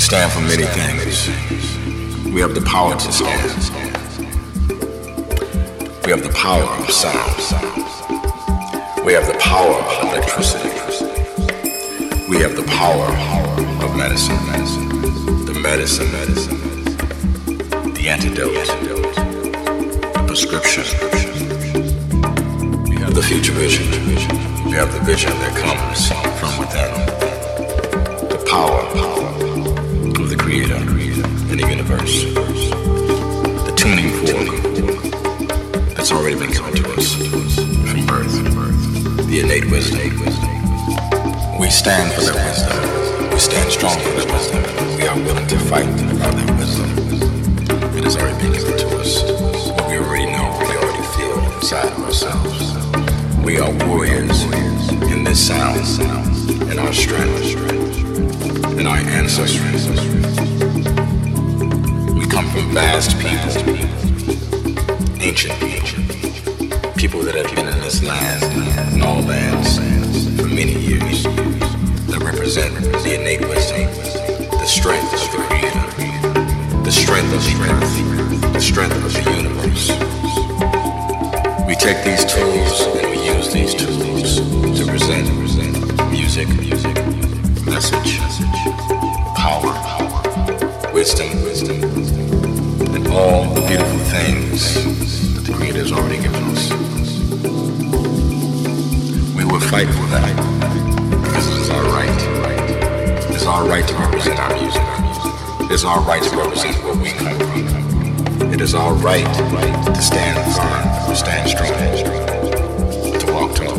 We stand for many things. We have the power to stand. We have the power of sound. We have the power of electricity. We have the power of medicine. The medicine, medicine, the antidote, the prescription. We have the future vision. We have the vision that comes from within. The power the Creator in the universe. The tuning fork that's already been given to us from birth. The innate wisdom. We stand for that wisdom. We stand strong for that wisdom. We are willing to fight for that wisdom. It has already been given to us. We already know, we already feel inside of ourselves. We are warriors in this sound, in our strength, in our ancestry. From vast people, ancient people, people that have been in this land and all lands for many years that represent the innate wisdom, the strength of the Creator, the strength of the earth, the strength of the universe. We take these tools and we use these tools to present music, music, message, power, power wisdom, wisdom, wisdom, and all the beautiful things that the Creator has already given us. We will fight for that because it is our right. It is our right to represent our music. It is our right to represent where we come from. It is our right to stand firm, to stand strong, to walk tall.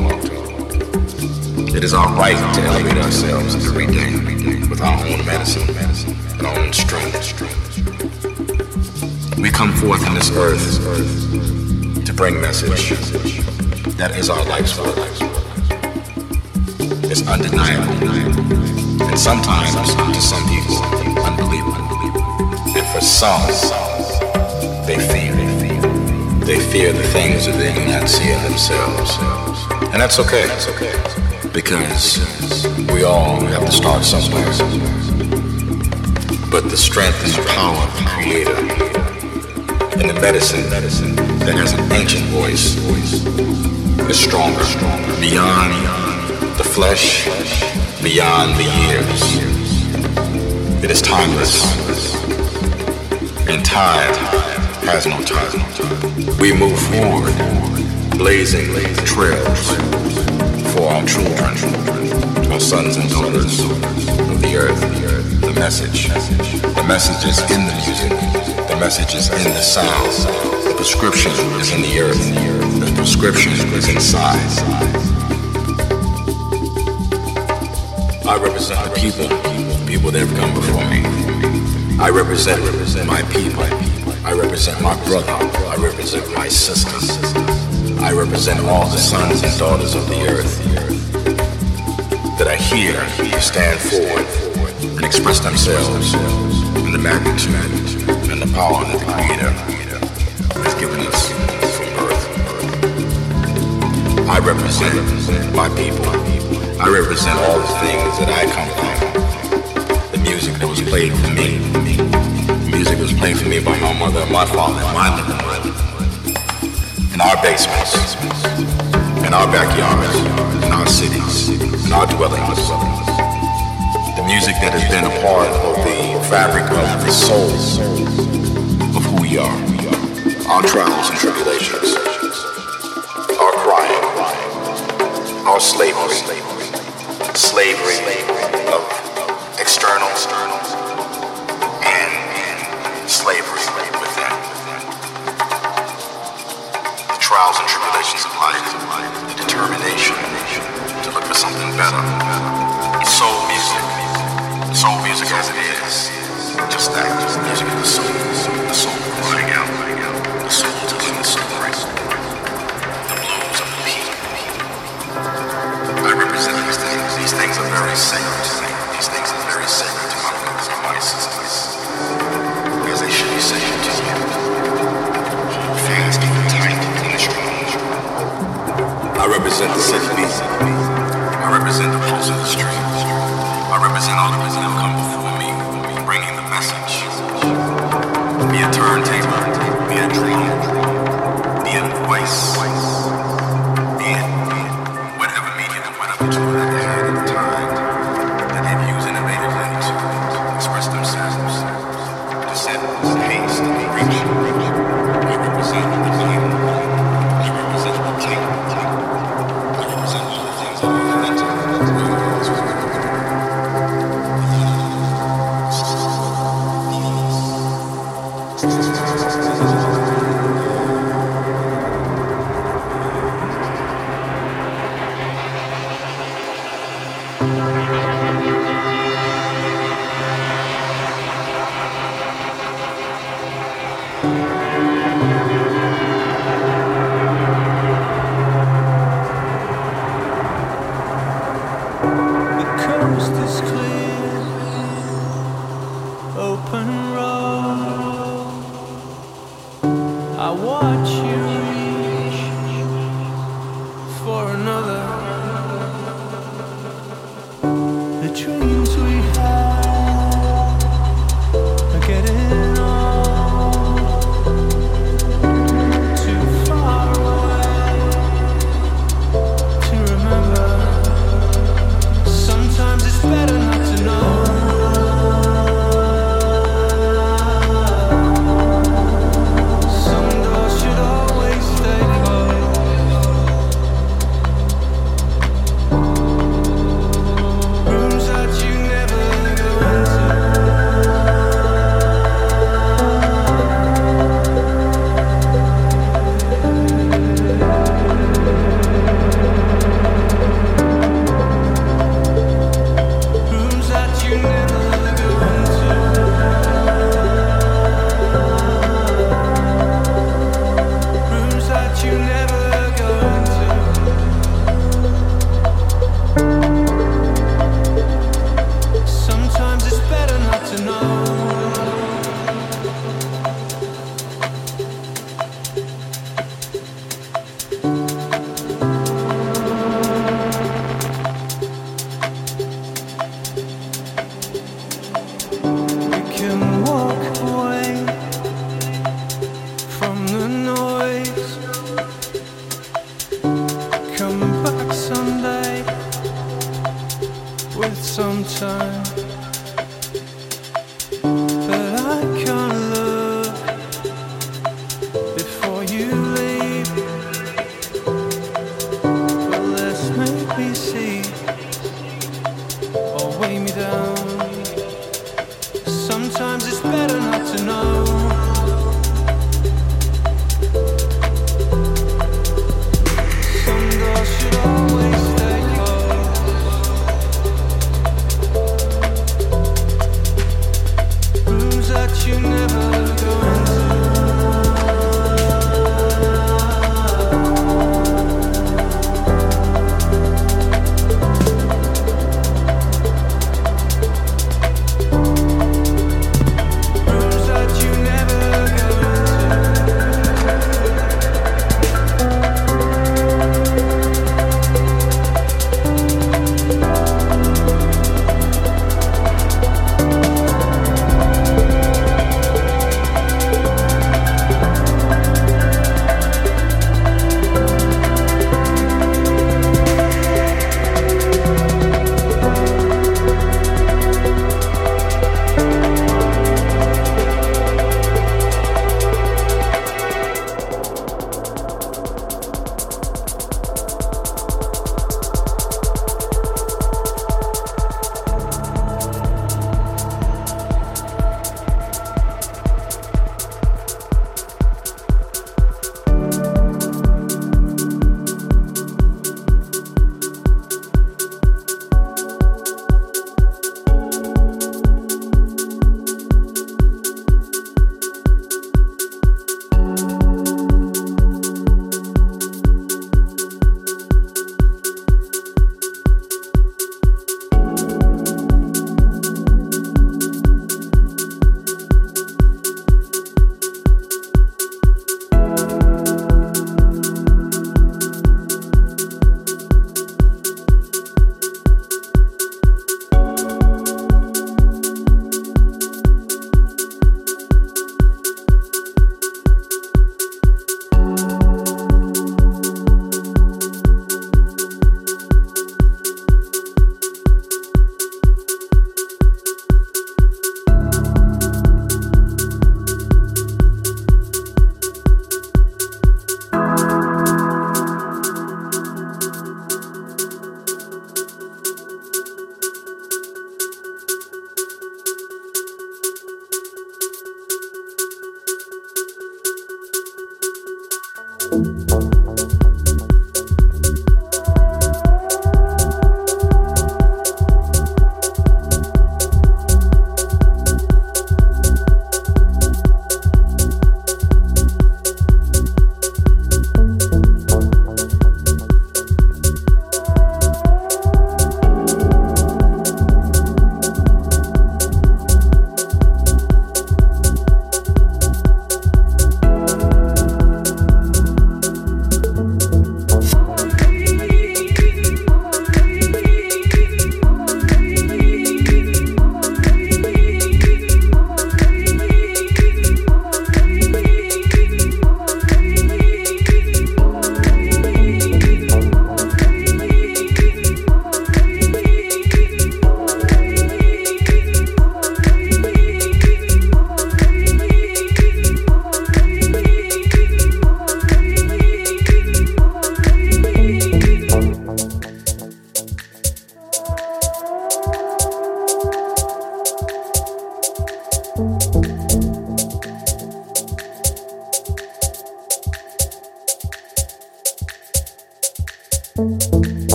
It is our right to elevate ourselves every day with our own medicine and our own strength. We come forth in this earth to bring message. That is our life's work. It's undeniable. And sometimes, to some people, unbelievable. And for some, they fear. They fear the things that they do not see in themselves. And that's okay. Because we all have to start somewhere. But the strength and power of the Creator and the medicine that has an ancient voice is stronger, stronger, beyond the flesh, beyond the years. It is timeless, and time has no time. We move forward, blazing trails for our children, our sons and daughters of the earth. The message, the message is in the music. The message is in the sound. The prescription is in the earth. The prescription is inside. I represent the people, people that have come before me. I represent my people. I represent my brother. I represent my sister. I represent all the sons and daughters of the earth that are here stand forward and express themselves in the magnitude and the power that the Creator has given us from birth. I represent my people. I represent all the things that I come from. The music that was played for me. The music was played for me by my mother and my father in my room. In our basements. In our backyards. In our cities. In our dwellings. Music that has been a part of the fabric of the soul of who we are. Our trials and tribulations. Our crying. Our slavery slavery of external and slavery within. The trials and tribulations music as it is, just that, just music of the soul, the soul crying out, the soul telling the story, the blues of the people. I represent these things. These things are very sacred. These things are very sacred to my brothers and my sisters. As they should be sacred to you. Hold fast tight and strong. I represent the city. I represent the pulse of the streets represent all the residents come before me, bringing the message. Be a turntable, be a drum, be a voice.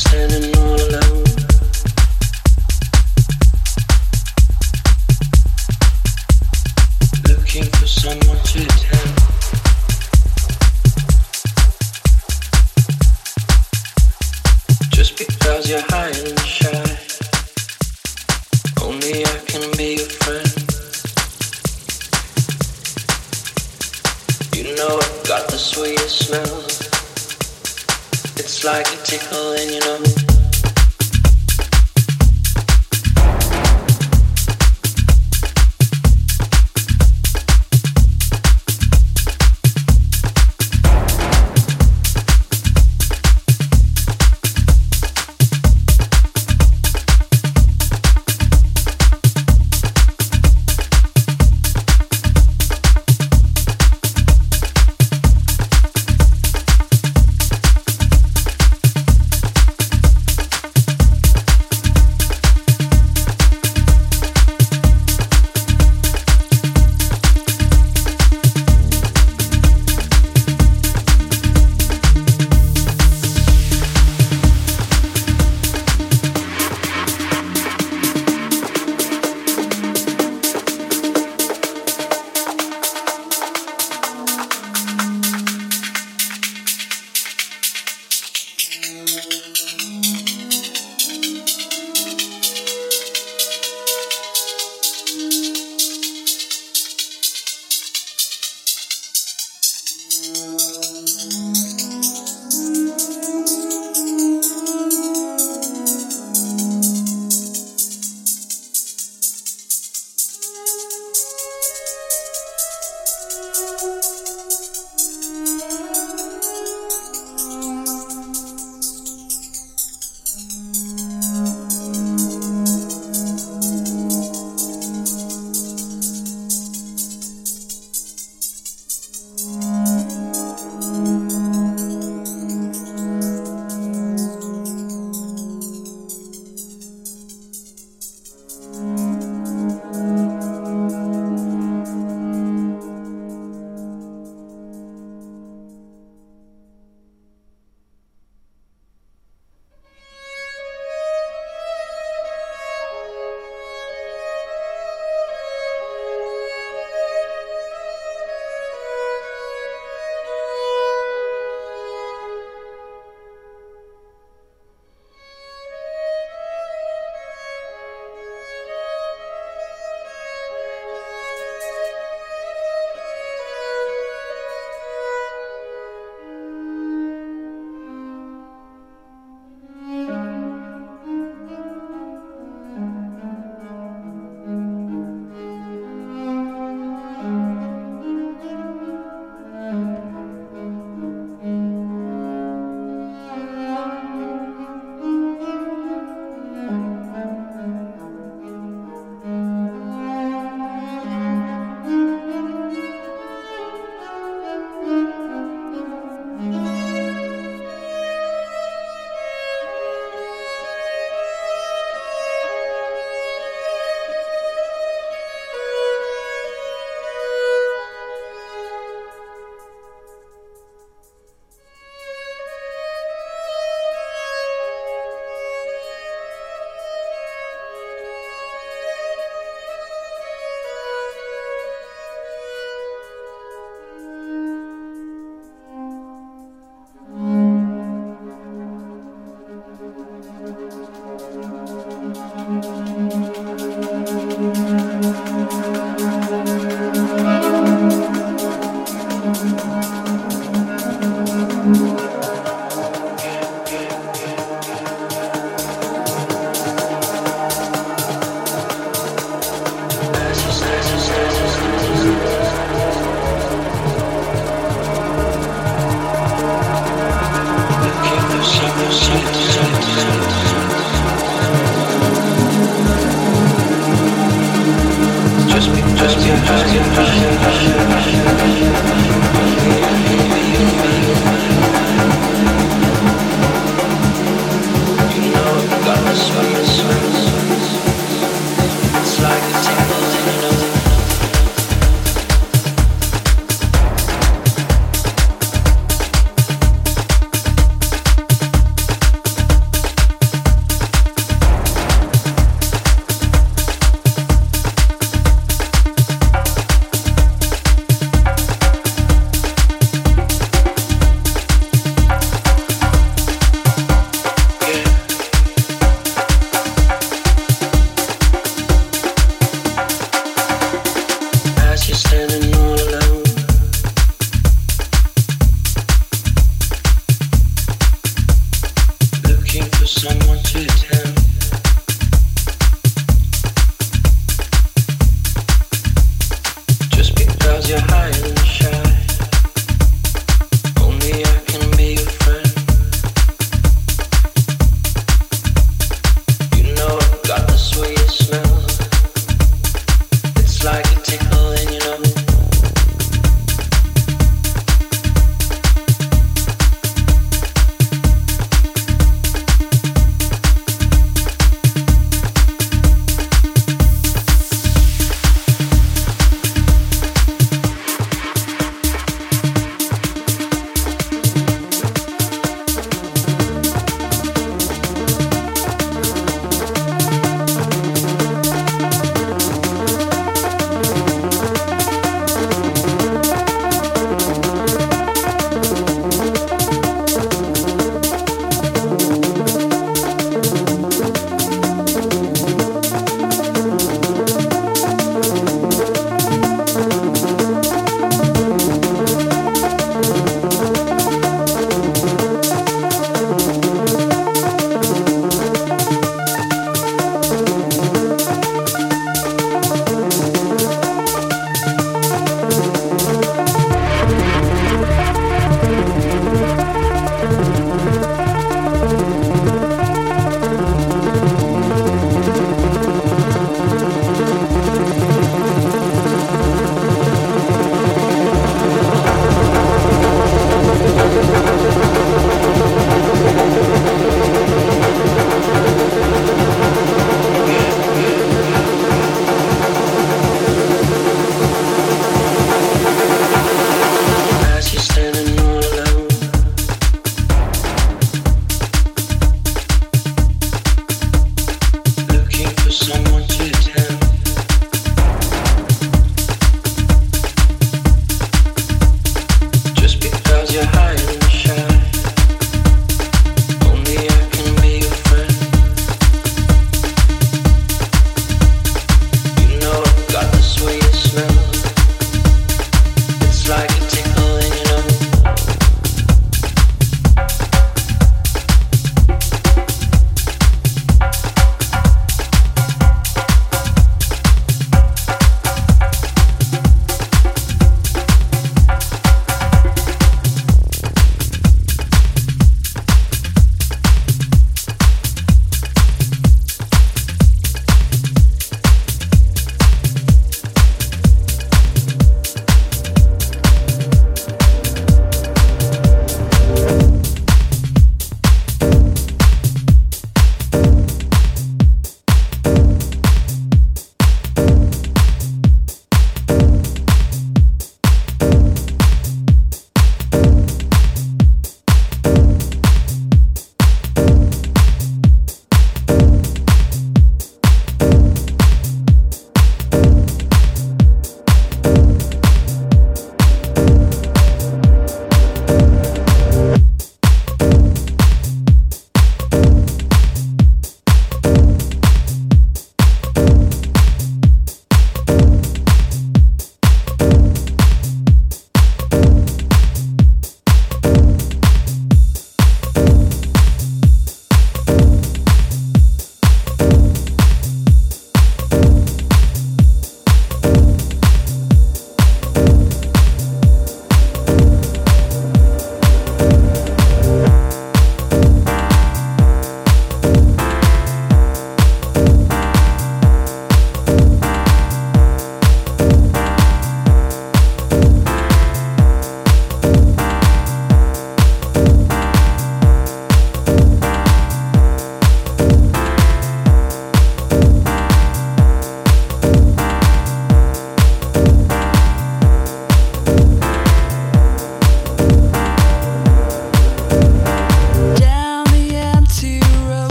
standing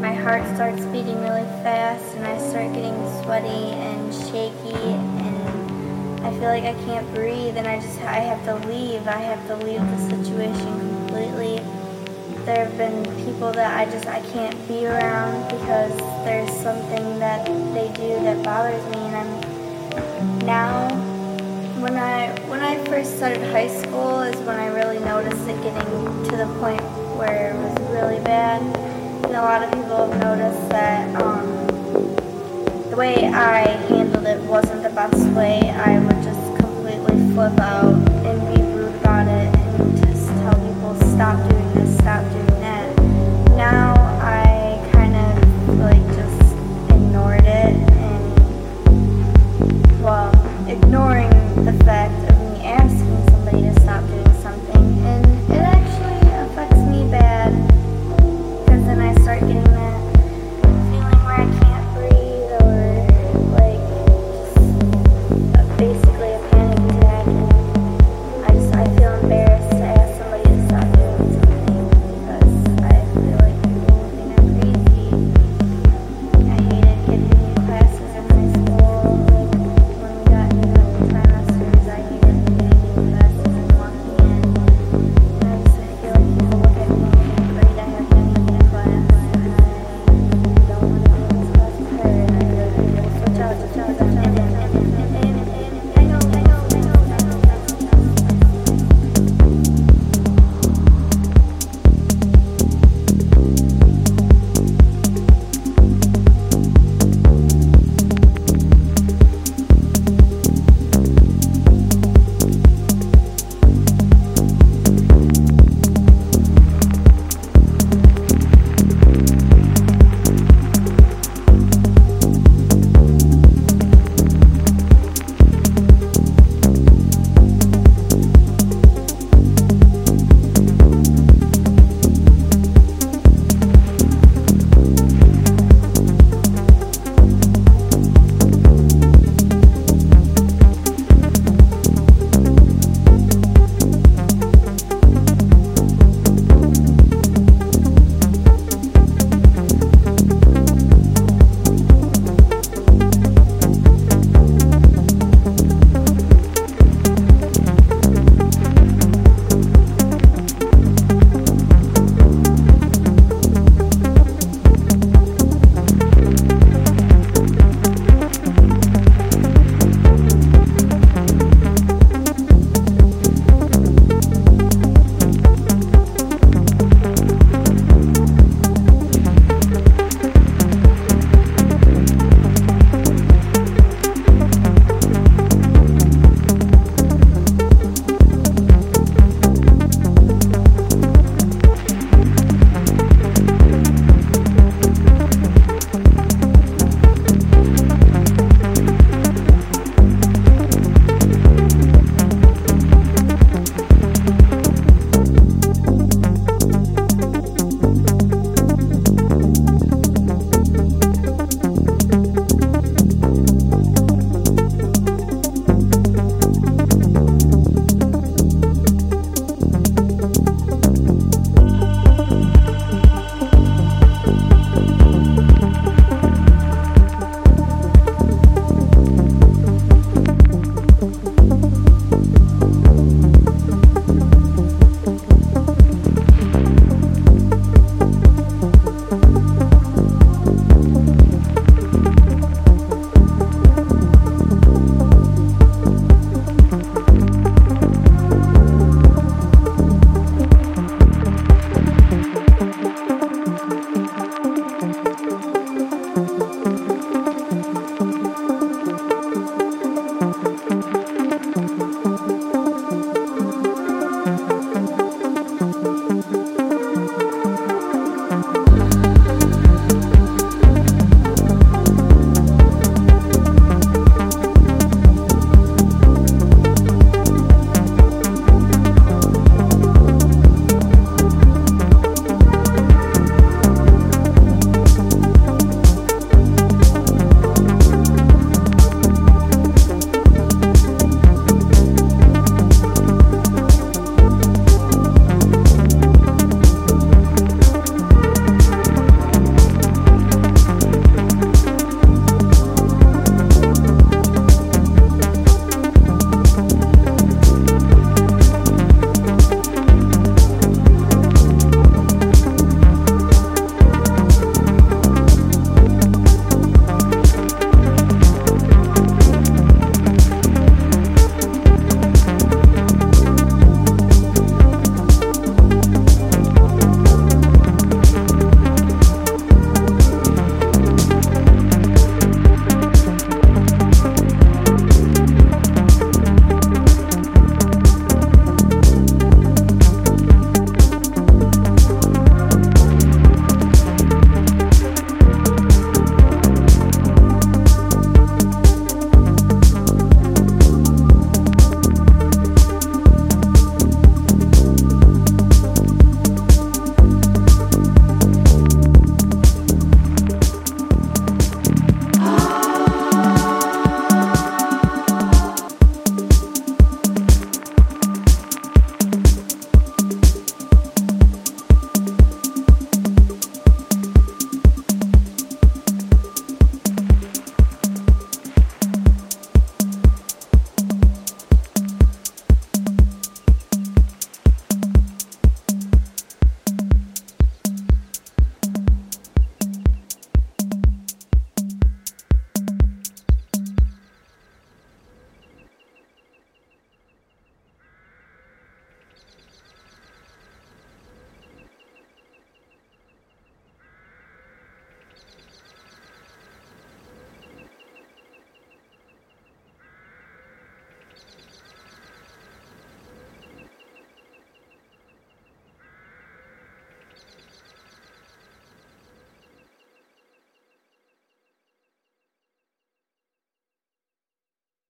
my heart starts beating really fast and I start getting sweaty and shaky and I feel like I can't breathe and I just I have to leave. I have to leave the situation completely. There have been people that I just I can't be around because there's something that they do that bothers me and I'm now when I when I first started high school is when I really noticed it getting to the point where it was really bad and a lot of people have noticed that um, the way I handled it wasn't the best way. I would just completely flip out and be rude about it and just tell people stop doing